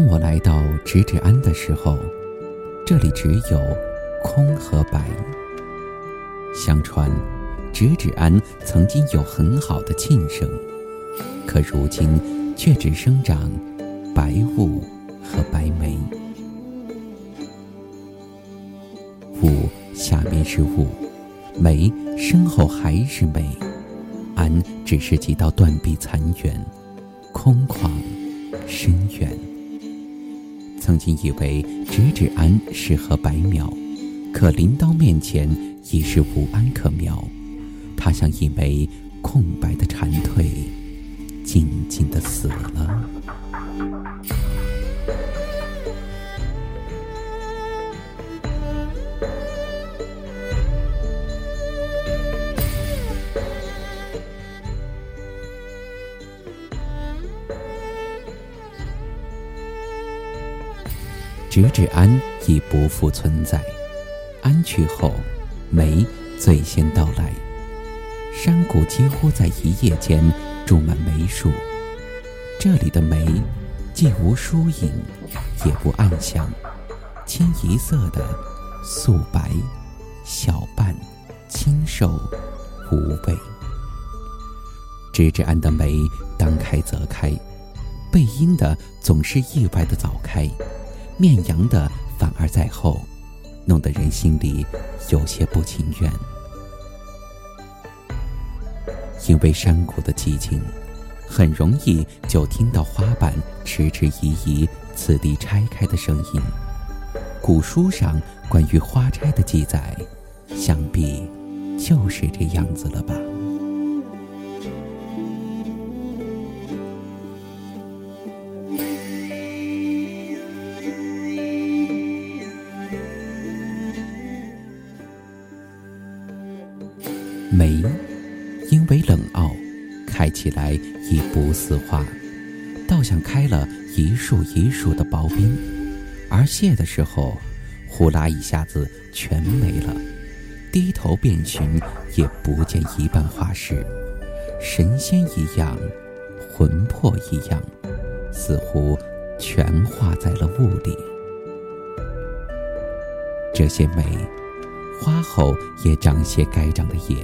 当我来到直指庵的时候，这里只有空和白。相传，直指庵曾经有很好的庆生，可如今却只生长白雾和白梅。雾下面是雾，梅身后还是梅，庵只是几道断壁残垣，空旷深远。曾经以为直指安适合白描，可临刀面前已是无安可描。他像一枚空白的蝉蜕，静静的死了。直至安已不复存在，安去后，梅最先到来。山谷几乎在一夜间种满梅树，这里的梅既无疏影，也不暗香，清一色的素白、小瓣、清瘦、无味。直至安的梅当开则开，背阴的总是意外的早开。面阳的反而在后，弄得人心里有些不情愿。因为山谷的寂静，很容易就听到花瓣迟迟疑疑、此地拆开的声音。古书上关于花拆的记载，想必就是这样子了吧。梅，因为冷傲，开起来已不似花，倒像开了一束一束的薄冰，而谢的时候，呼啦一下子全没了。低头遍寻，也不见一半花事，神仙一样，魂魄一样，似乎全化在了雾里。这些梅，花后也长些该长的叶。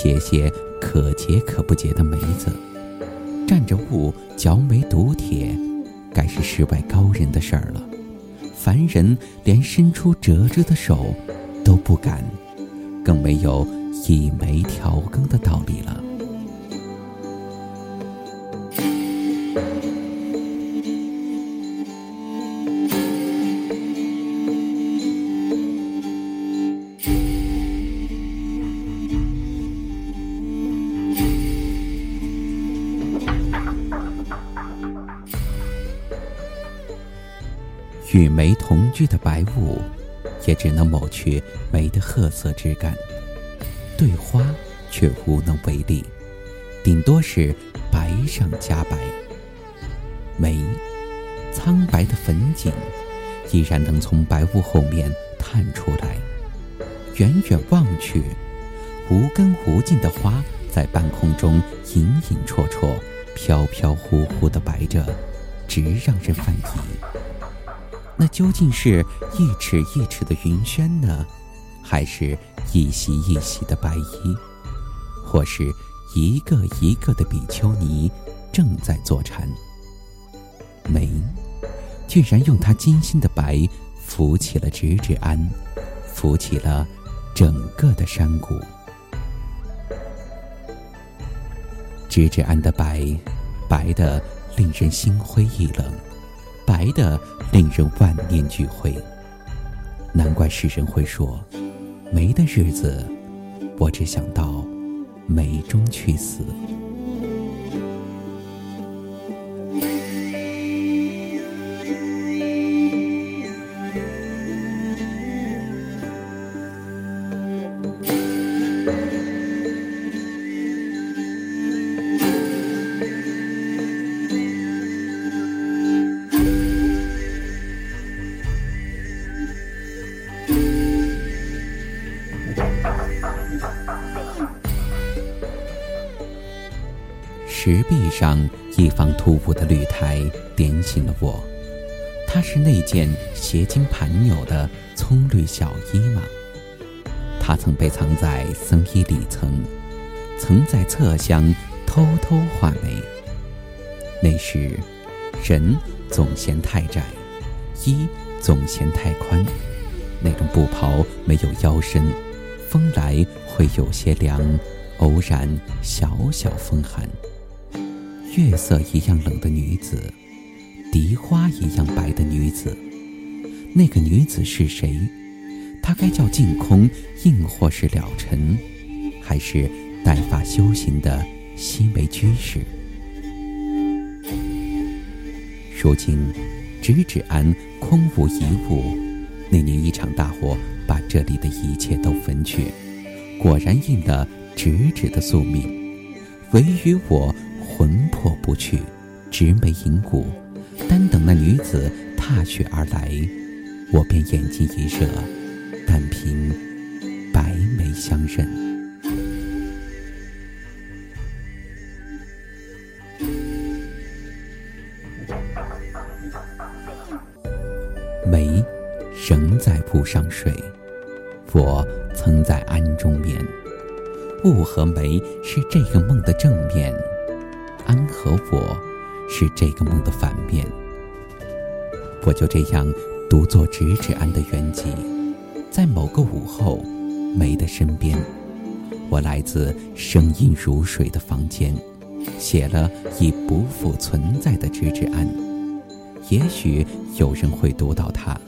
结些可结可不结的梅子，蘸着雾嚼梅毒铁，该是世外高人的事儿了。凡人连伸出折枝的手都不敢，更没有以梅调羹的道理了。与梅同居的白雾，也只能抹去梅的褐色之感，对花却无能为力，顶多是白上加白。梅，苍白的粉锦，依然能从白雾后面探出来。远远望去，无根无尽的花在半空中隐隐绰绰、飘飘忽忽地摆着，直让人犯疑。那究竟是一尺一尺的云轩呢，还是一袭一袭的白衣，或是一个一个的比丘尼正在坐禅？梅，居然用它精心的白扶起了直指庵，扶起了整个的山谷。直指庵的白，白的令人心灰意冷。来的令人万念俱灰，难怪世人会说，没的日子，我只想到梅中去死。石壁上一方突兀的绿苔点醒了我，它是那件斜襟盘纽的葱绿小衣吗？它曾被藏在僧衣里层，曾在侧厢偷偷画眉。那时，人总嫌太窄，衣总嫌太宽，那种布袍没有腰身，风来会有些凉，偶然小小风寒。月色一样冷的女子，荻花一样白的女子，那个女子是谁？她该叫净空，亦或是了尘，还是带发修行的西梅居士？如今，直指庵空无一物。那年一场大火，把这里的一切都焚去，果然应了直指的宿命。唯余我魂魄不去，直眉吟骨，单等那女子踏雪而来，我便眼睛一热，但凭白眉相认。眉仍在铺上睡，我曾在庵中眠。雾和眉是这个梦的正面，安和我是这个梦的反面。我就这样独坐直指安的原籍，在某个午后，梅的身边，我来自声音如水的房间，写了已不复存在的直指安。也许有人会读到它，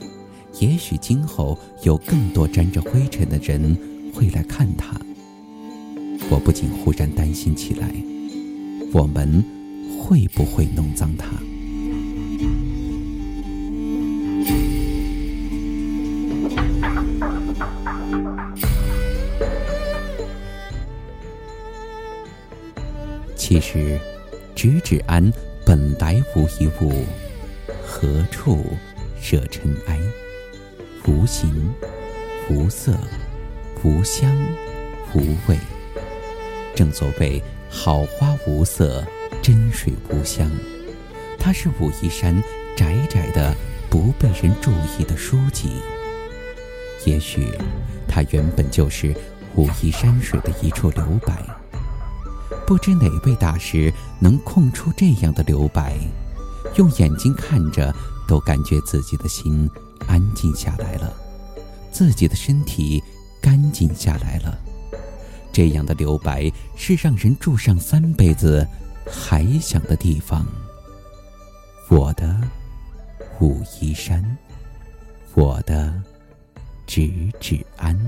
也许今后有更多沾着灰尘的人会来看它。我不禁忽然担心起来：我们会不会弄脏它？其实，直指庵本来无一物。何处惹尘埃？无形，无色，无香，无味。正所谓好花无色，真水无香。它是武夷山窄窄的、不被人注意的书籍。也许，它原本就是武夷山水的一处留白。不知哪位大师能空出这样的留白？用眼睛看着，都感觉自己的心安静下来了，自己的身体干净下来了。这样的留白是让人住上三辈子还想的地方。我的武夷山，我的直指安。